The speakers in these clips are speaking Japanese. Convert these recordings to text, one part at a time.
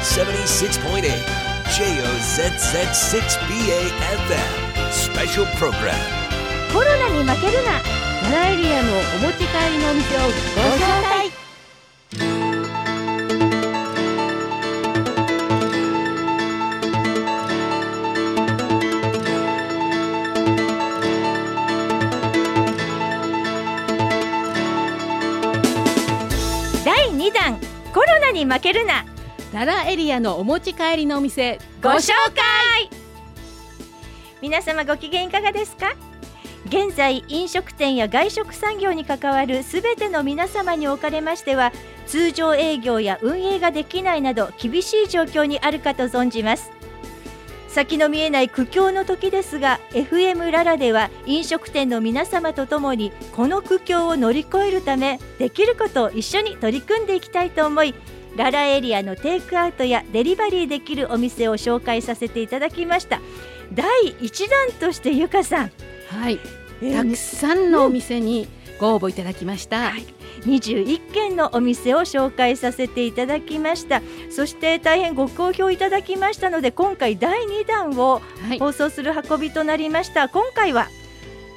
76.8 JOZZ6BAFM Special Program. コロナに負けるな。奈良エリアのお持ち帰りのお店をご紹介。第2弾。コロナに負けるな。奈良エリアのお持ち帰りのお店ご紹介。皆様ご機嫌いかがですか？現在飲食店や外食産業に関わるすべての皆様におかれましては通常営業や運営ができないなど厳しい状況にあるかと存じます。先の見えない苦境の時ですが FM ララでは飲食店の皆様とともにこの苦境を乗り越えるためできることを一緒に取り組んでいきたいと思いララエリアのテイクアウトやデリバリーできるお店を紹介させていただきました。第1弾としてゆかさん。はい。えーたくさんのお店にご応募いただきました、はい。21軒のお店を紹介させていただきました。そして大変ご好評いただきましたので今回第2弾をはい。放送する運びとなりました。今回は？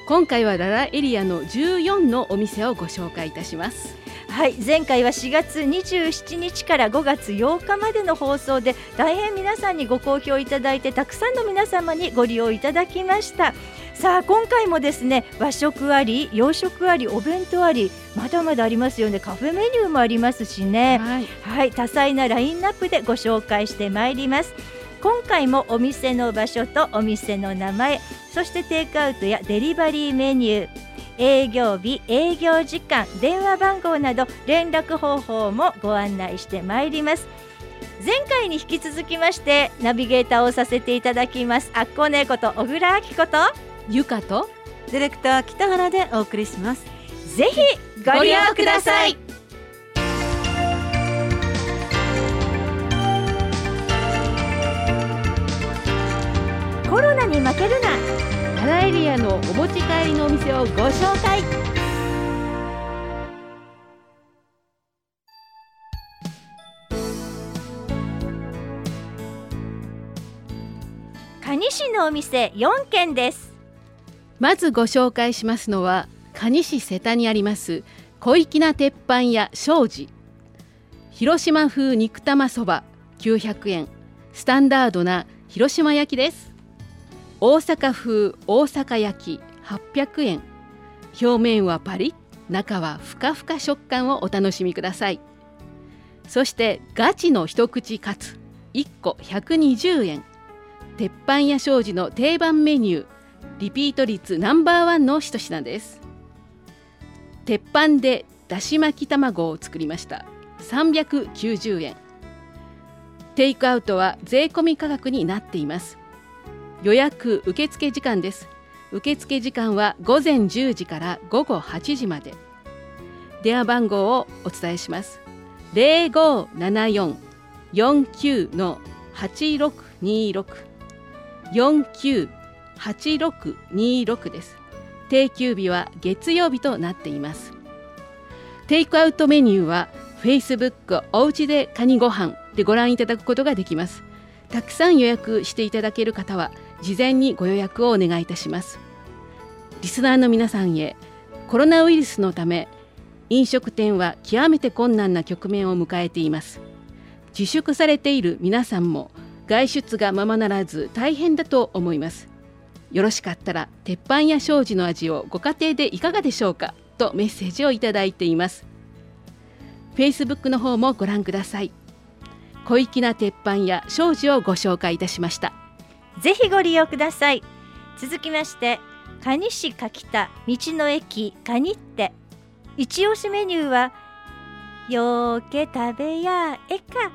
今回は奈良エリアの14のお店をご紹介いたしますはい前回は4月27日から5月8日までの放送で大変皆さんにご好評いただいてたくさんの皆様にご利用いただきました。さあ今回もですね和食あり洋食ありお弁当ありまだまだありますよね。カフェメニューもありますしね。はい。はい、多彩なラインナップでご紹介してまいります。今回もお店の場所とお店の名前、そしてテイクアウトやデリバリーメニュー、営業日、営業時間、電話番号など連絡方法もご案内してまいります。前回に引き続きましてナビゲーターをさせていただきます。あっこねこと小倉明子とゆかとディレクター北原でお送りしますぜひご利用ください。コロナに負けるな。奈良エリアのお持りのお店をご紹介。蟹市のお店4軒です。まずご紹介しますのは蟹市瀬田にあります小粋な鉄板屋庄司。広島風肉玉そば900円。スタンダードな広島焼きです。大阪風大阪焼き。800円。表面はパリッ中はふかふか食感をお楽しみください。そしてガチの一口カツ1個120円。鉄板屋庄司の定番メニューリピート率ナンバーワンの一品です。鉄板でだし巻き卵を作りました。390円。テイクアウトは税込み価格になっています。予約受付時間です。受付時間は午前10時から午後8時まで。電話番号をお伝えします。0574-49の8626 49 8626です。定休日は月曜日となっています。テイクアウトメニューは Facebook おうちでカニご飯でご覧いただくことができます。たくさん予約していただける方は事前にご予約をお願いいたします。リスナーの皆さんへコロナウイルスのため飲食店は極めて困難な局面を迎えています。自粛されている皆さんも外出がままならず大変だと思います。よろしかったら鉄板や庄司の味をご家庭でいかがでしょうか？とメッセージをいただいています。Facebook の方もご覧ください。小粋な鉄板や庄司をご紹介いたしました。ぜひご利用ください。続きまして、蟹市柿田道の駅カニって一押しメニューはよーけ食べやえか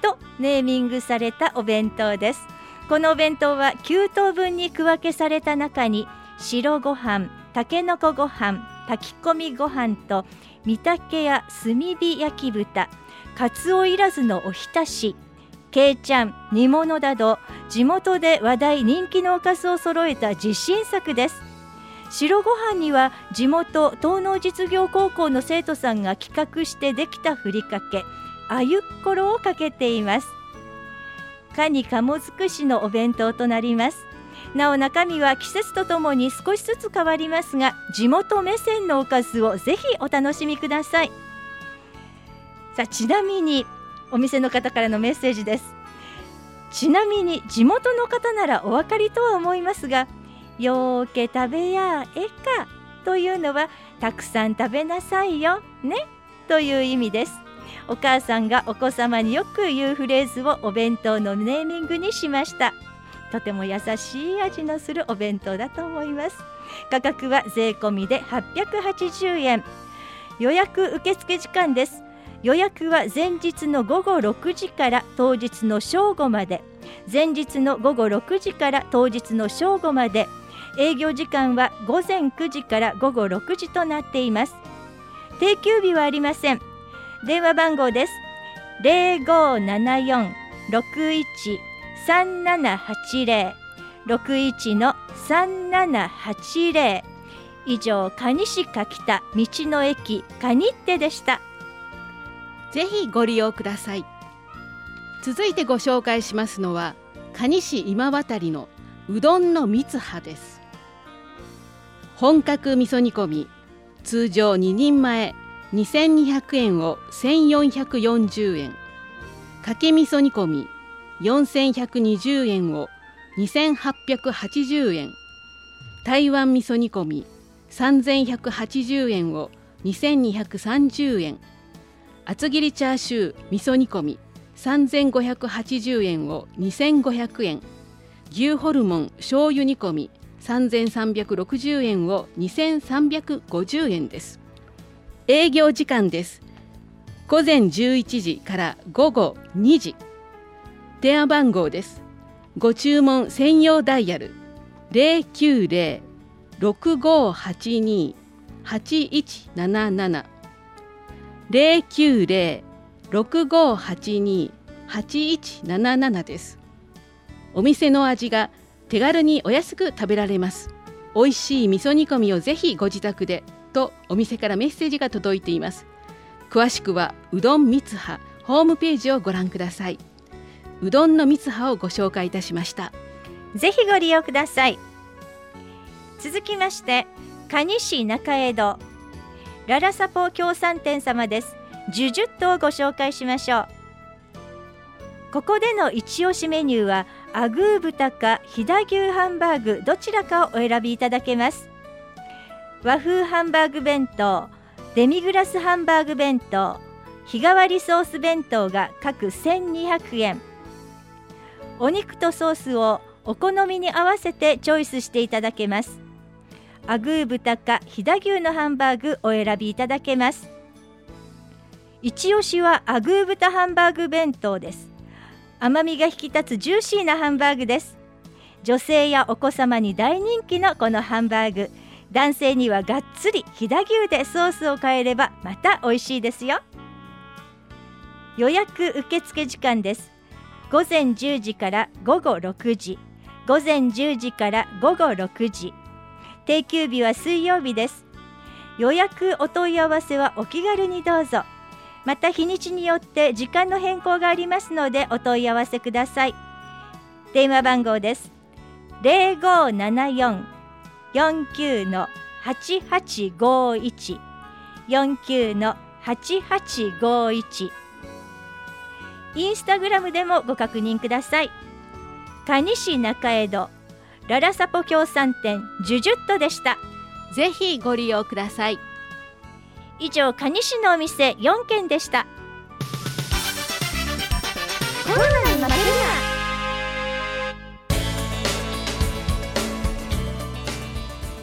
とネーミングされたお弁当です。このお弁当は9等分に区分けされた中に白ご飯、たけのこご飯、炊き込みご飯と御嶽や炭火焼き豚、かつおいらずのおひたし、けいちゃん、煮物など地元で話題人気のおかずを揃えた自信作です。白ご飯には地元東農実業高校の生徒さんが企画してできたふりかけあゆっころをかけています。かに鴨尽くしのお弁当となります。なお中身は季節とともに少しずつ変わりますが地元目線のおかずをぜひお楽しみください。さあちなみにお店の方からのメッセージです。ちなみに地元の方ならお分かりとは思いますがよーけ食べやえかというのはたくさん食べなさいよねという意味です。お母さんがお子様によく言うフレーズをお弁当のネーミングにしました。とても優しい味のするお弁当だと思います。価格は税込みで880円。予約受付時間です。予約は前日の午後6時から当日の正午まで。前日の午後6時から当日の正午まで。営業時間は午前9時から午後6時となっています。定休日はありません。電話番号です。0574-61-3780 61の3780以上蟹市柿田道の駅カニってでした。ぜひご利用ください。続いてご紹介しますのは蟹市今渡りのうどんの三葉です。本格味噌煮込み通常2人前2200円を1440円。かけ味噌煮込み4120円を2880円。台湾味噌煮込み3180円を2230円。厚切りチャーシュー味噌煮込み3580円を2500円。牛ホルモン醤油煮込み3360円を2350円です。営業時間です。午前11時から午後2時。電話番号です。ご注文専用ダイヤル。090-6582-8177 090-6582-8177です。お店の味が手軽にお安く食べられます。美味しい味噌煮込みをぜひご自宅でとお店からメッセージが届いています。詳しくはうどんみつはホームページをご覧ください。うどんのみつはをご紹介いたしました。ぜひご利用ください。続きまして蟹市中江戸ララサポ協賛店様です。ジュジュッとをご紹介しましょう。ここでの一押しメニューはアグー豚か飛騨牛ハンバーグどちらかをお選びいただけます。和風ハンバーグ弁当デミグラスハンバーグ弁当日替わりソース弁当が各1200円。お肉とソースをお好みに合わせてチョイスしていただけます。アグー豚か飛騨牛のハンバーグお選びいただけます。一押しはアグー豚ハンバーグ弁当です。甘みが引き立つジューシーなハンバーグです。女性やお子様に大人気のこのハンバーグ。男性にはがっつり飛騨牛でソースを変えればまた美味しいですよ。予約受付時間です。午前10時から午後6時。午前10時から午後6時。定休日は水曜日です。予約お問い合わせはお気軽にどうぞ。また日にちによって時間の変更がありますのでお問い合わせください。電話番号です。0574 49の8851 49の8851インスタグラムでもご確認ください。蟹市中江戸。ララサポ協賛店ジュジュットでした。ぜひご利用ください。以上蟹市のお店4軒でした。コロナに負けるな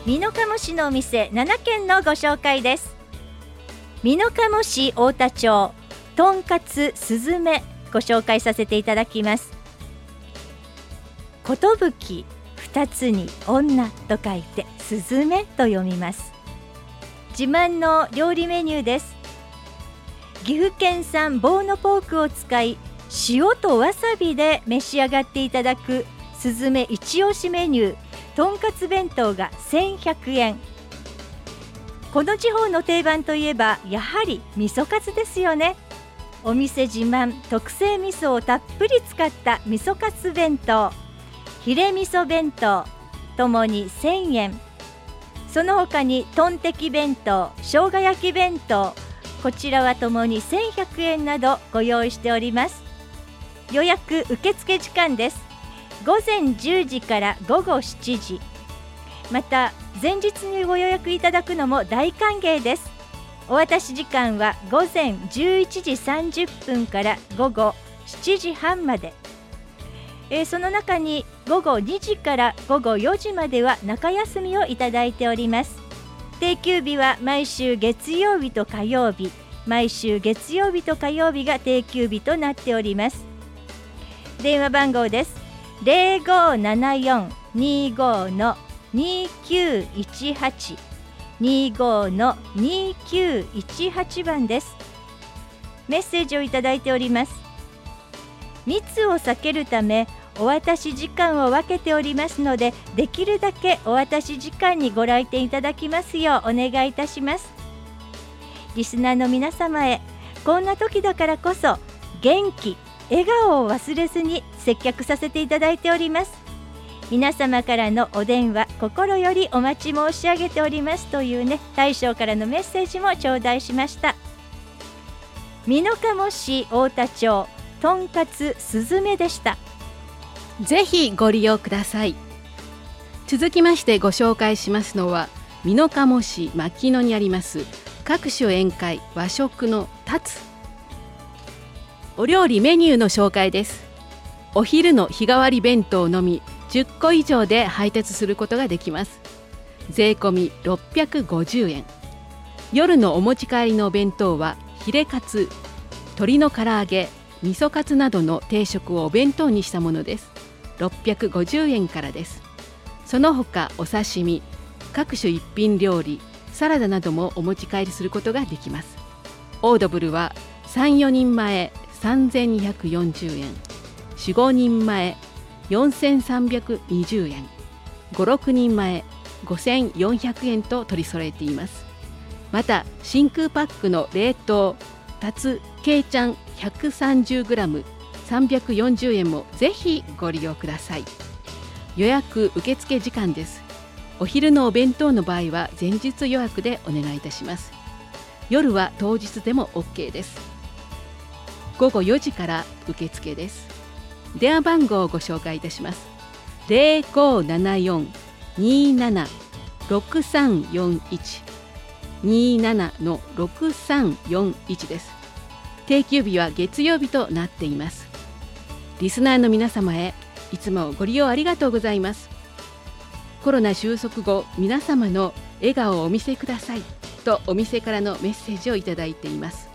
美濃加茂市のお店7軒のご紹介です。美濃加茂市太田町とんかつすずめご紹介させていただきます。ことぶき二つに女と書いてすずめと読みます。自慢の料理メニューです。岐阜県産ボーノポークを使い塩とわさびで召し上がっていただくすずめ一押しメニュー。とんかつ弁当が1100円。この地方の定番といえばやはり味噌カツですよね。お店自慢特製味噌をたっぷり使った味噌カツ弁当。ヒレ味噌弁当ともに1000円。その他にトンテキ弁当生姜焼き弁当こちらはともに1100円などご用意しております。予約受付時間です。午前10時から午後7時。また前日にご予約いただくのも大歓迎です。お渡し時間は午前11時30分から午後7時半まで、えー、その中に午後2時から午後4時までは中休みをいただいております。定休日は毎週月曜日と火曜日。毎週月曜日と火曜日が定休日となっております。電話番号です。0574-25の2918 25の2918番です。メッセージをいただいております。密を避けるためお渡し時間を分けておりますのでできるだけお渡し時間にご来店いただきますようお願いいたします。リスナーの皆様へこんな時だからこそ元気笑顔を忘れずに接客させていただいております。皆様からのお電話心よりお待ち申し上げております。というね大将からのメッセージも頂戴しました。美濃加茂市太田町とんかつすずめでした。ぜひご利用ください。続きましてご紹介しますのは美濃加茂市牧野にあります各種宴会和食の立つお料理メニューの紹介です。お昼の日替わり弁当のみ10個以上で配達することができます。税込み650円。夜のお持ち帰りのお弁当はヒレカツ鶏の唐揚げ味噌カツなどの定食をお弁当にしたものです。650円からです。その他お刺身各種一品料理サラダなどもお持ち帰りすることができます。オードブルは34人前3240円。45人前4320円。56人前5400円と取り揃えています。また真空パックの冷凍タツケイちゃん 130g340 円もぜひご利用ください。予約受付時間です。お昼のお弁当の場合は前日予約でお願いいたします。夜は当日でも OK です。午後4時から受付です。電話番号をご紹介いたします。0574-27-6341 27の6341です。定休日は月曜日となっています。リスナーの皆様へいつもご利用ありがとうございます。コロナ収束後皆様の笑顔をお見せくださいとお店からのメッセージをいただいています。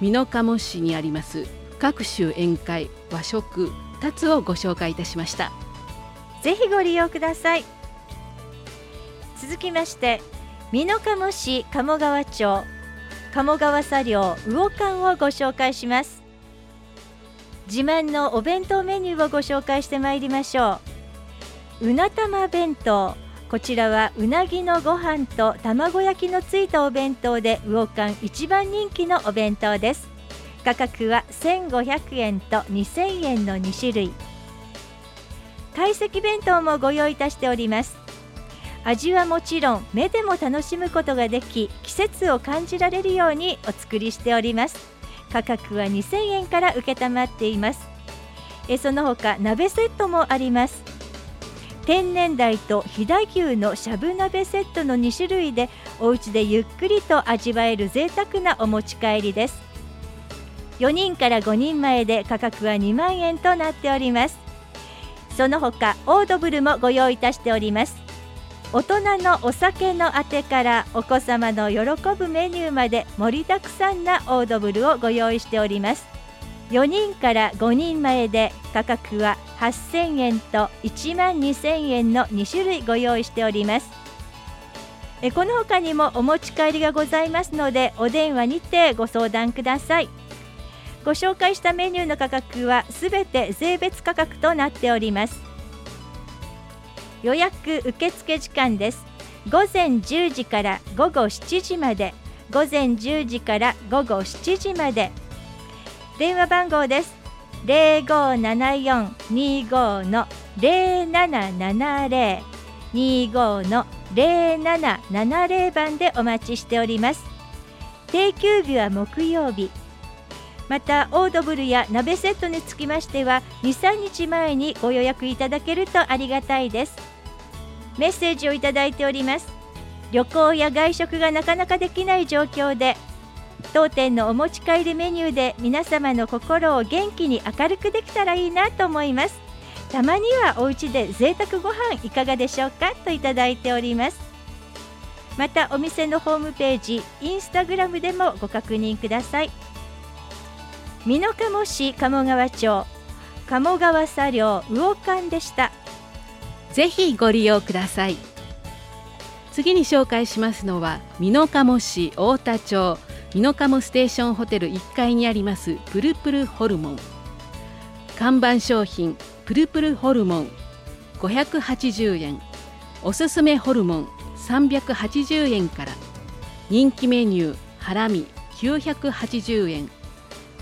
美濃加茂市にあります各種宴会和食2つをご紹介いたしました。ぜひご利用ください。続きまして美濃加茂市鴨川町。鴨川茶寮魚館をご紹介します。自慢のお弁当メニューをご紹介してまいりましょう。うな玉弁当こちらはうなぎのご飯と卵焼きのついたお弁当で魚館一番人気のお弁当です。価格は1500円と2000円の2種類。懐石弁当もご用意いたしております。味はもちろん目でも楽しむことができ季節を感じられるようにお作りしております。価格は2000円から承っています。えその他鍋セットもあります。天然鯛と飛騨牛のしゃぶ鍋セットの2種類でお家でゆっくりと味わえる贅沢なお持ち帰りです。4人から5人前で価格は2万円となっております。その他オードブルもご用意いたしております。大人のお酒のあてからお子様の喜ぶメニューまで盛りだくさんなオードブルをご用意しております。4人から5人前で価格は8000円と1万2000円の2種類ご用意しております。えこの他にもお持ち帰りがございますのでお電話にてご相談ください。ご紹介したメニューの価格はすべて税別価格となっております。予約受付時間です。午前10時から午後7時まで。午前10時から午後7時まで。電話番号です。0574-25の0770 25の0770番でお待ちしております。定休日は木曜日。またオードブルや鍋セットにつきましては23日前にご予約いただけるとありがたいです。メッセージをいただいております。旅行や外食がなかなかできない状況で当店のお持ち帰りメニューで皆様の心を元気に明るくできたらいいなと思います。たまにはお家で贅沢ご飯いかがでしょうかといただいております。またお店のホームページインスタグラムでもご確認ください。美濃加茂市鴨川町鴨川茶寮魚館でした。ぜひご利用ください。次に紹介しますのは美濃加茂市太田町美濃加茂ステーションホテル1階にありますプルプルホルモン。看板商品プルプルホルモン580円。おすすめホルモン380円から。人気メニューハラミ980円。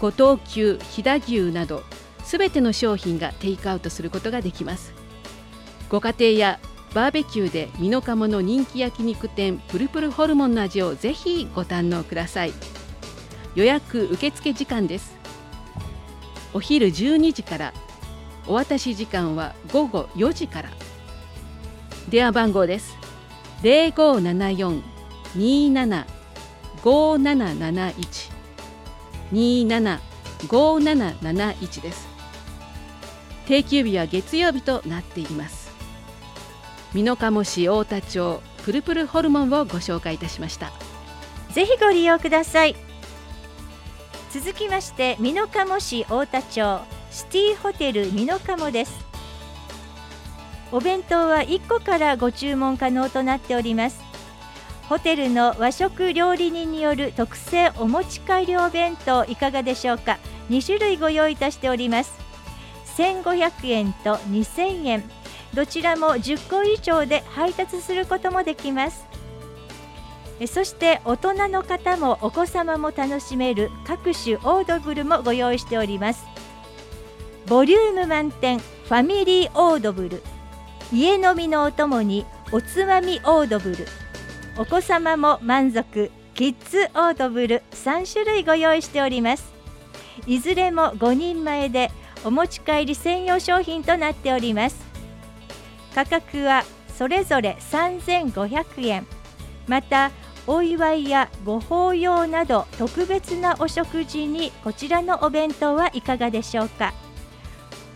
五島牛飛騨牛などすべての商品がテイクアウトすることができます。ご家庭やバーベキューで美濃加茂の人気焼肉店プルプルホルモンの味をぜひご堪能ください。予約受付時間です。お昼12時からお渡し時間は午後4時から。電話番号です。0574-27-5771 275771です。定休日は月曜日となっています。美濃加茂市太田町プルプルホルモンをご紹介いたしました。ぜひご利用ください。続きまして美濃加茂市太田町シティホテル美濃加茂です。お弁当は1個からご注文可能となっております。ホテルの和食料理人による特製お持ち帰りお弁当いかがでしょうか？2種類ご用意いたしております。1500円と2000円。どちらも10個以上で配達することもできます。そして大人の方もお子様も楽しめる各種オードブルもご用意しております。ボリューム満点ファミリーオードブル。家飲みのお供におつまみオードブル。お子様も満足。キッズオードブル3種類ご用意しております。いずれも5人前でお持ち帰り専用商品となっております。価格はそれぞれ3500円。またお祝いやご法要など特別なお食事にこちらのお弁当はいかがでしょうか。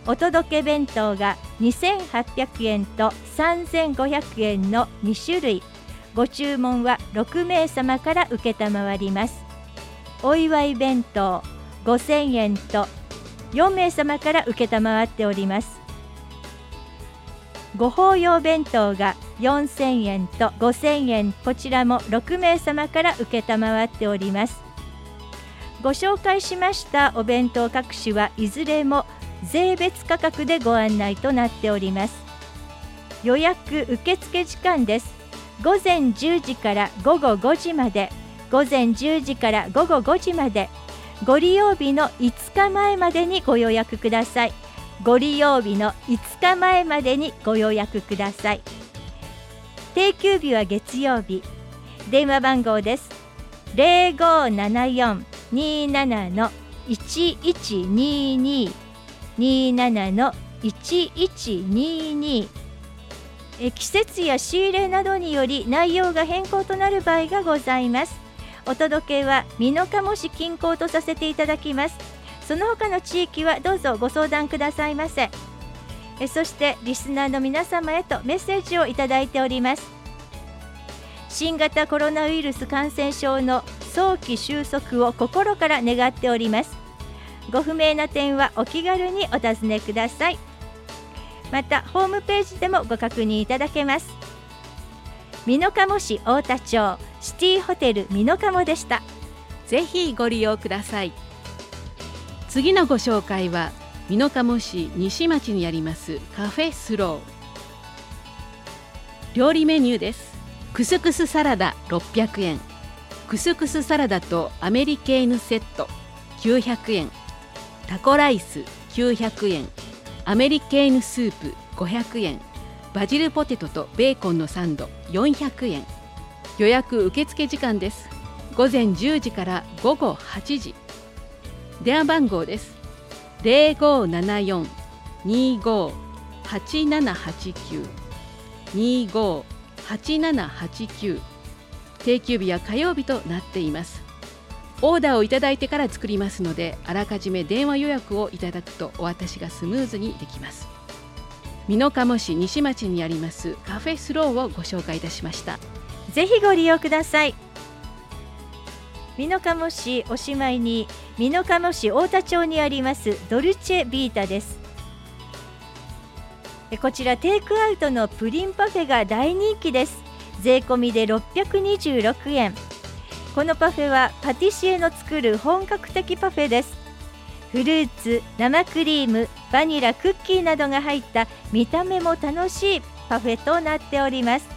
お届け弁当が2800円と3500円の2種類。ご注文は6名様から承ります。お祝い弁当5000円と4名様から承っております。ご法要弁当が4000円と5000円こちらも6名様から承っております。ご紹介しましたお弁当各種はいずれも税別価格でご案内となっております。予約受付時間です。午前10時から午後5時まで午前10時から午後5時までご利用日の5日前までにご予約ください。ご利用日の5日前までにご予約ください。定休日は月曜日。電話番号です。0574-27の1122 27の1122え季節や仕入れなどにより内容が変更となる場合がございます。お届けは美濃加茂市近郊とさせていただきます。その他の地域はどうぞご相談くださいませ。えそしてリスナーの皆様へとメッセージをいただいております。新型コロナウイルス感染症の早期収束を心から願っております。ご不明な点はお気軽にお尋ねください。またホームページでもご確認いただけます。美濃加茂市太田町シティホテル美濃加茂でした。ぜひご利用ください。次のご紹介は美濃加茂市西町にありますカフェスロー。料理メニューです。クスクスサラダ600円。クスクスサラダとアメリケーヌセット900円。タコライス900円。アメリケーヌスープ500円バジルポテトとベーコンのサンド400円予約受付時間です。午前10時から午後8時。電話番号です。0574-25-8789 25-8789定休日や火曜日となっています。オーダーをいただいてから作りますのであらかじめ電話予約をいただくとお渡しがスムーズにできます。美濃加茂市西町にありますカフェスローをご紹介いたしました。ぜひご利用ください。美濃加茂市おしまいに美濃加茂市太田町にありますドルチェビータです。こちらテイクアウトのプリンパフェが大人気です。税込みで626円。このパフェはパティシエの作る本格的パフェです。フルーツ生クリームバニラクッキーなどが入った見た目も楽しいパフェとなっております。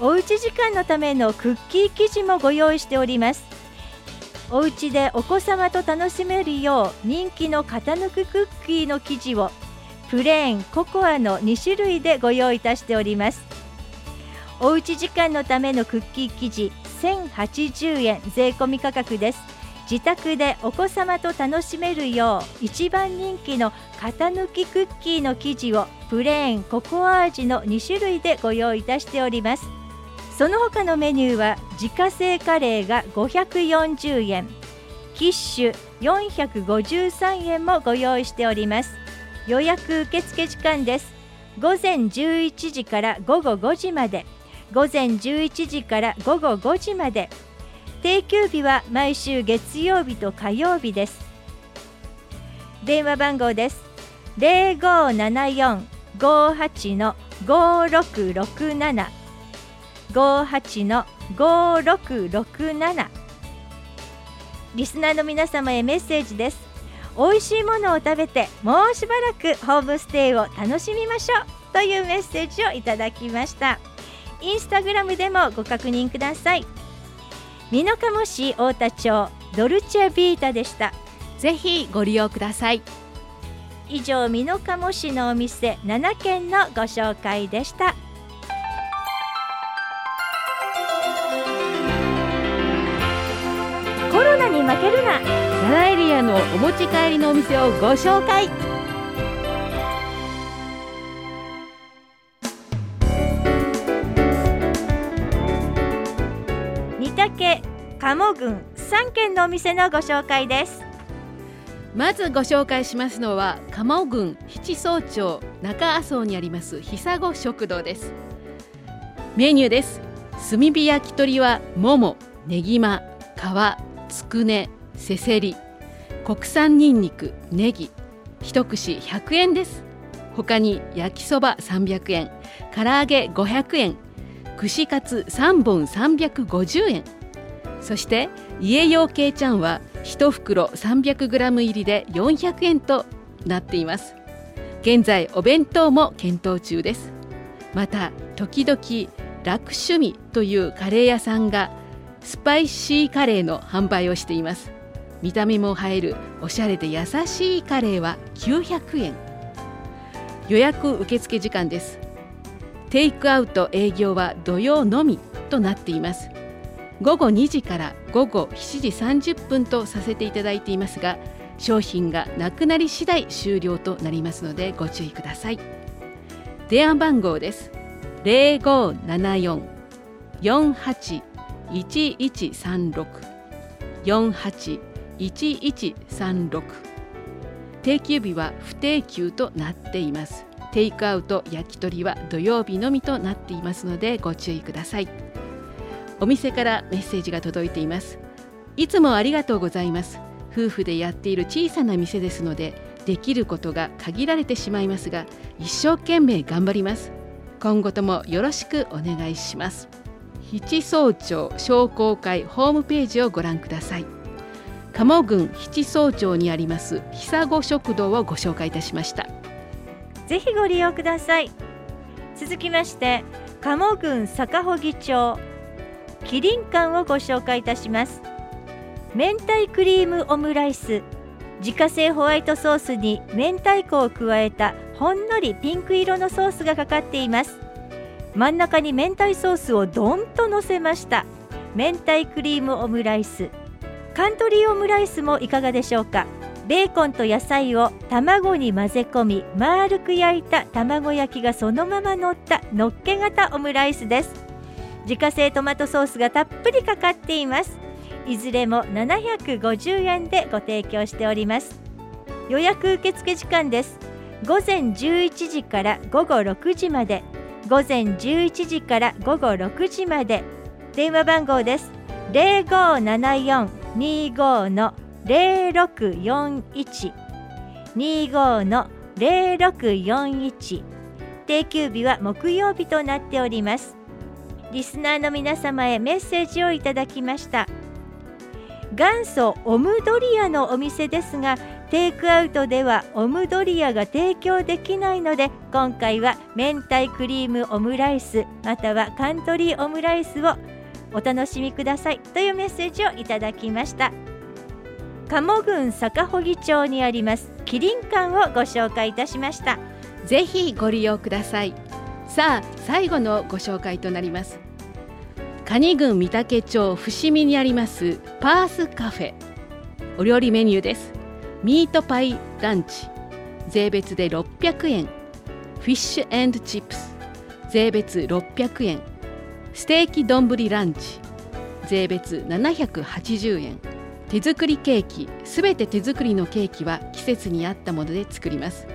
おうち時間のためのクッキー生地もご用意しております。お家でお子様と楽しめるよう人気の型抜くクッキーの生地をプレーンココアの2種類でご用意いたしております。おうち時間のためのクッキー生地1080円税込価格です。自宅でお子様と楽しめるよう一番人気の型抜きクッキーの生地をプレーンココア味の2種類でご用意いたしております。その他のメニューは自家製カレーが540円キッシュ453円もご用意しております。予約受付時間です。午前11時から午後5時まで。午前11時から午後5時まで。定休日は毎週月曜日と火曜日です。電話番号です。0574-58の5667 58の5667リスナーの皆様へメッセージです。美味しいものを食べてもうしばらくホームステイを楽しみましょうというメッセージをいただきました。インスタグラムでもご確認ください。美濃加茂市太田町ドルチェビータでした。ぜひご利用ください。以上美濃加茂市のお店7軒のご紹介でした。コロナに負けるな。奈良エリアのお持ち帰りのお店をご紹介鴨郡3軒のお店のご紹介です。まずご紹介しますのは鴨郡七総町中麻生にあります久子食堂です。メニューです。炭火焼き鳥はもも、ねぎま、皮、つくね、せせり国産にんにく、ネギ一串100円です。他に焼きそば300円唐揚げ500円串カツ3本350円。そして家用系ちゃんは1袋 300g 入りで400円となっています。現在お弁当も検討中です。また時々楽趣味というカレー屋さんがスパイシーカレーの販売をしています。見た目も映えるおしゃれで優しいカレーは900円。予約受付時間です。テイクアウト営業は土曜のみとなっています。午後2時から午後7時30分とさせていただいていますが商品がなくなり次第終了となりますのでご注意ください。電話番号です。0574-481136 481136定休日は不定休となっています。テイクアウト焼き鳥は土曜日のみとなっていますのでご注意ください。お店からメッセージが届いています。いつもありがとうございます。夫婦でやっている小さな店ですのでできることが限られてしまいますが一生懸命頑張ります。今後ともよろしくお願いします。七総町商工会ホームページをご覧ください。鴨郡七総町にあります久子食堂をご紹介いたしました。ぜひご利用ください。続きまして鴨郡坂穂町キリン館をご紹介いたします。明太クリームオムライス自家製ホワイトソースに明太子を加えたほんのりピンク色のソースがかかっています。真ん中に明太ソースをどんと乗せました明太クリームオムライス。カントリーオムライスもいかがでしょうか？ベーコンと野菜を卵に混ぜ込み丸く焼いた卵焼きがそのまま乗ったのっけ型オムライスです。自家製トマトソースがたっぷりかかっています。いずれも750円でご提供しております。予約受付時間です。午前11時から午後6時まで。午前11時から午後6時まで。電話番号です。0574-25の0641 25の0641定休日は木曜日となっております。リスナーの皆様へメッセージをいただきました。元祖オムドリアのお店ですがテイクアウトではオムドリアが提供できないので今回は明太クリームオムライスまたはカントリーオムライスをお楽しみくださいというメッセージをいただきました。鴨郡坂穂町にありますキリン館をご紹介いたしました。ぜひご利用ください。さあ最後のご紹介となります。蟹郡御嶽町伏見にありますパースカフェ。お料理メニューです。ミートパイランチ。税別で600円。フィッシュチップス。税別600円。ステーキ丼ランチ。税別780円。手作りケーキ。すべて手作りのケーキは季節に合ったもので作ります。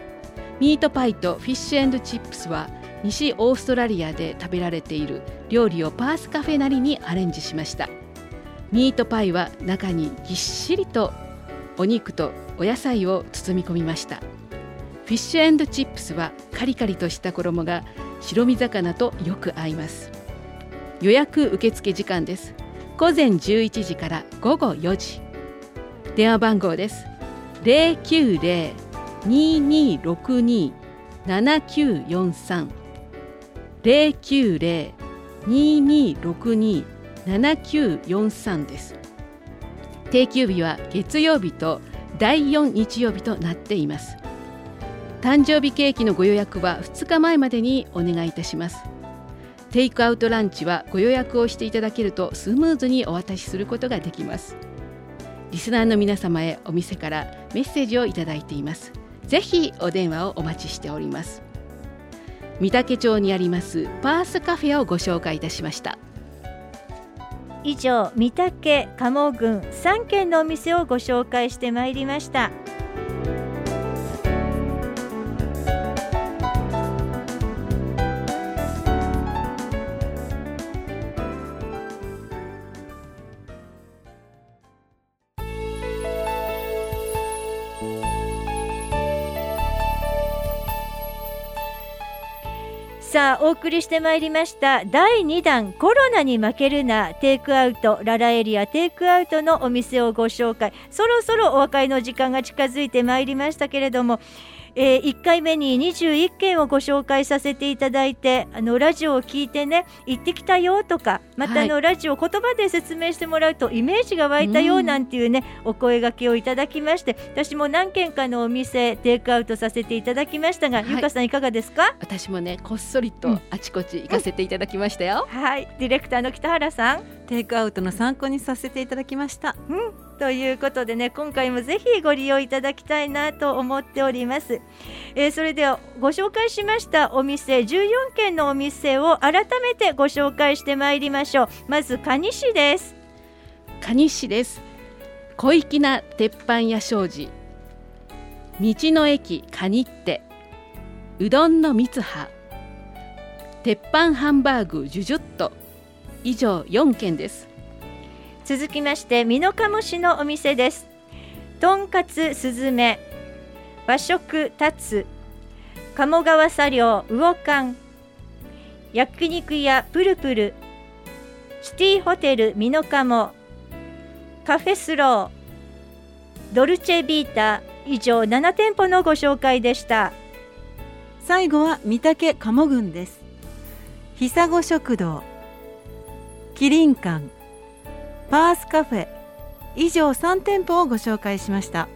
ミートパイとフィッシュチップスは西オーストラリアで食べられている料理をパースカフェなりにアレンジしました。ミートパイは中にぎっしりとお肉とお野菜を包み込みました。フィッシュエンドチップスはカリカリとした衣が白身魚とよく合います。予約受付時間です。午前11時から午後4時。電話番号です。090-2262-7943 090-2262-7943です。定休日は月曜日と第4日曜日となっています。誕生日ケーキのご予約は2日前までにお願いいたします。テイクアウトランチはご予約をしていただけるとスムーズにお渡しすることができます。リスナーの皆様へお店からメッセージをいただいています。ぜひお電話をお待ちしております。御嶽町にありますパースカフェをご紹介いたしました。以上御嶽鴨郡3軒のお店をご紹介してまいりました。さあお送りしてまいりました。第2弾コロナに負けるな。テイクアウト。ララエリアテイクアウトのお店をご紹介。そろそろお別れの時間が近づいてまいりましたけれどもえー、1回目に21件をご紹介させていただいてあのラジオを聞いてね行ってきたよとかまたあの、はい、ラジオ言葉で説明してもらうとイメージが湧いたよなんていうね、うん、お声がけをいただきまして私も何軒かのお店テイクアウトさせていただきましたが、はい、ゆかさんいかがですか？私もねこっそりとあちこち行かせていただきましたよ、うん、はい。ディレクターの北原さんテイクアウトの参考にさせていただきました、うん。ということでね今回もぜひご利用いただきたいなと思っております、えー、それではご紹介しましたお店14軒のお店を改めてご紹介してまいりましょう。まず蟹市です。蟹市です。小粋な鉄板や障子。道の駅カニって。うどんのみつは鉄板ハンバーグジュジュッと以上4件です。続きまして美濃加茂市のお店です。とんかつすずめ和食たつ鴨川茶寮魚館焼肉屋プルプルシティホテル美濃加茂カフェスロードルチェビータ以上7店舗のご紹介でした。最後は御嶽鴨郡です。久子食堂キリン館パースカフェ以上3店舗をご紹介しました。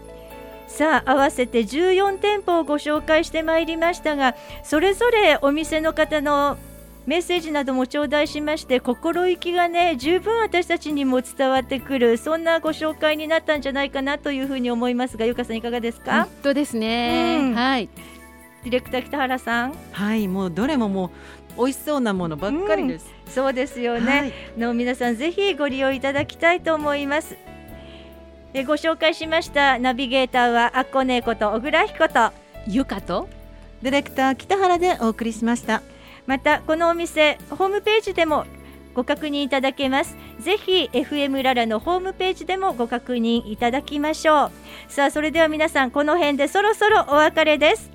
さあ合わせて14店舗をご紹介してまいりましたがそれぞれお店の方のメッセージなども頂戴しまして心意気がね十分私たちにも伝わってくるそんなご紹介になったんじゃないかなというふうに思いますがゆかさんいかがですか？本当ですね、うん。はい。ディレクター北原さん。はいもうどれももう美味しそうなものばっかりです、そうですよね、はい。の皆さんぜひご利用いただきたいと思います。えご紹介しましたナビゲーターはあっこねえこと小倉彦とゆかとディレクター北原でお送りしました。またこのお店ホームページでもご確認いただけます。ぜひ FM ララのホームページでもご確認いただきましょう。さあそれでは皆さんこの辺でそろそろお別れです。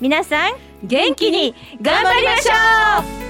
皆さん元気に頑張りましょう